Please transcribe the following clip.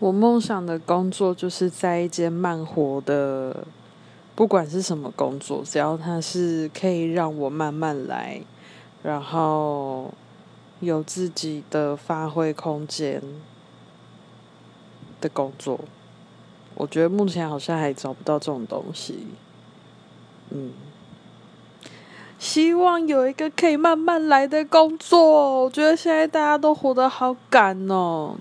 我梦想的工作就是在一间慢活的不管是什么工作只要它是可以让我慢慢来然后有自己的发挥空间的工作我觉得目前好像还找不到这种东西。嗯。希望有一个可以慢慢来的工作我觉得现在大家都活得好赶哦。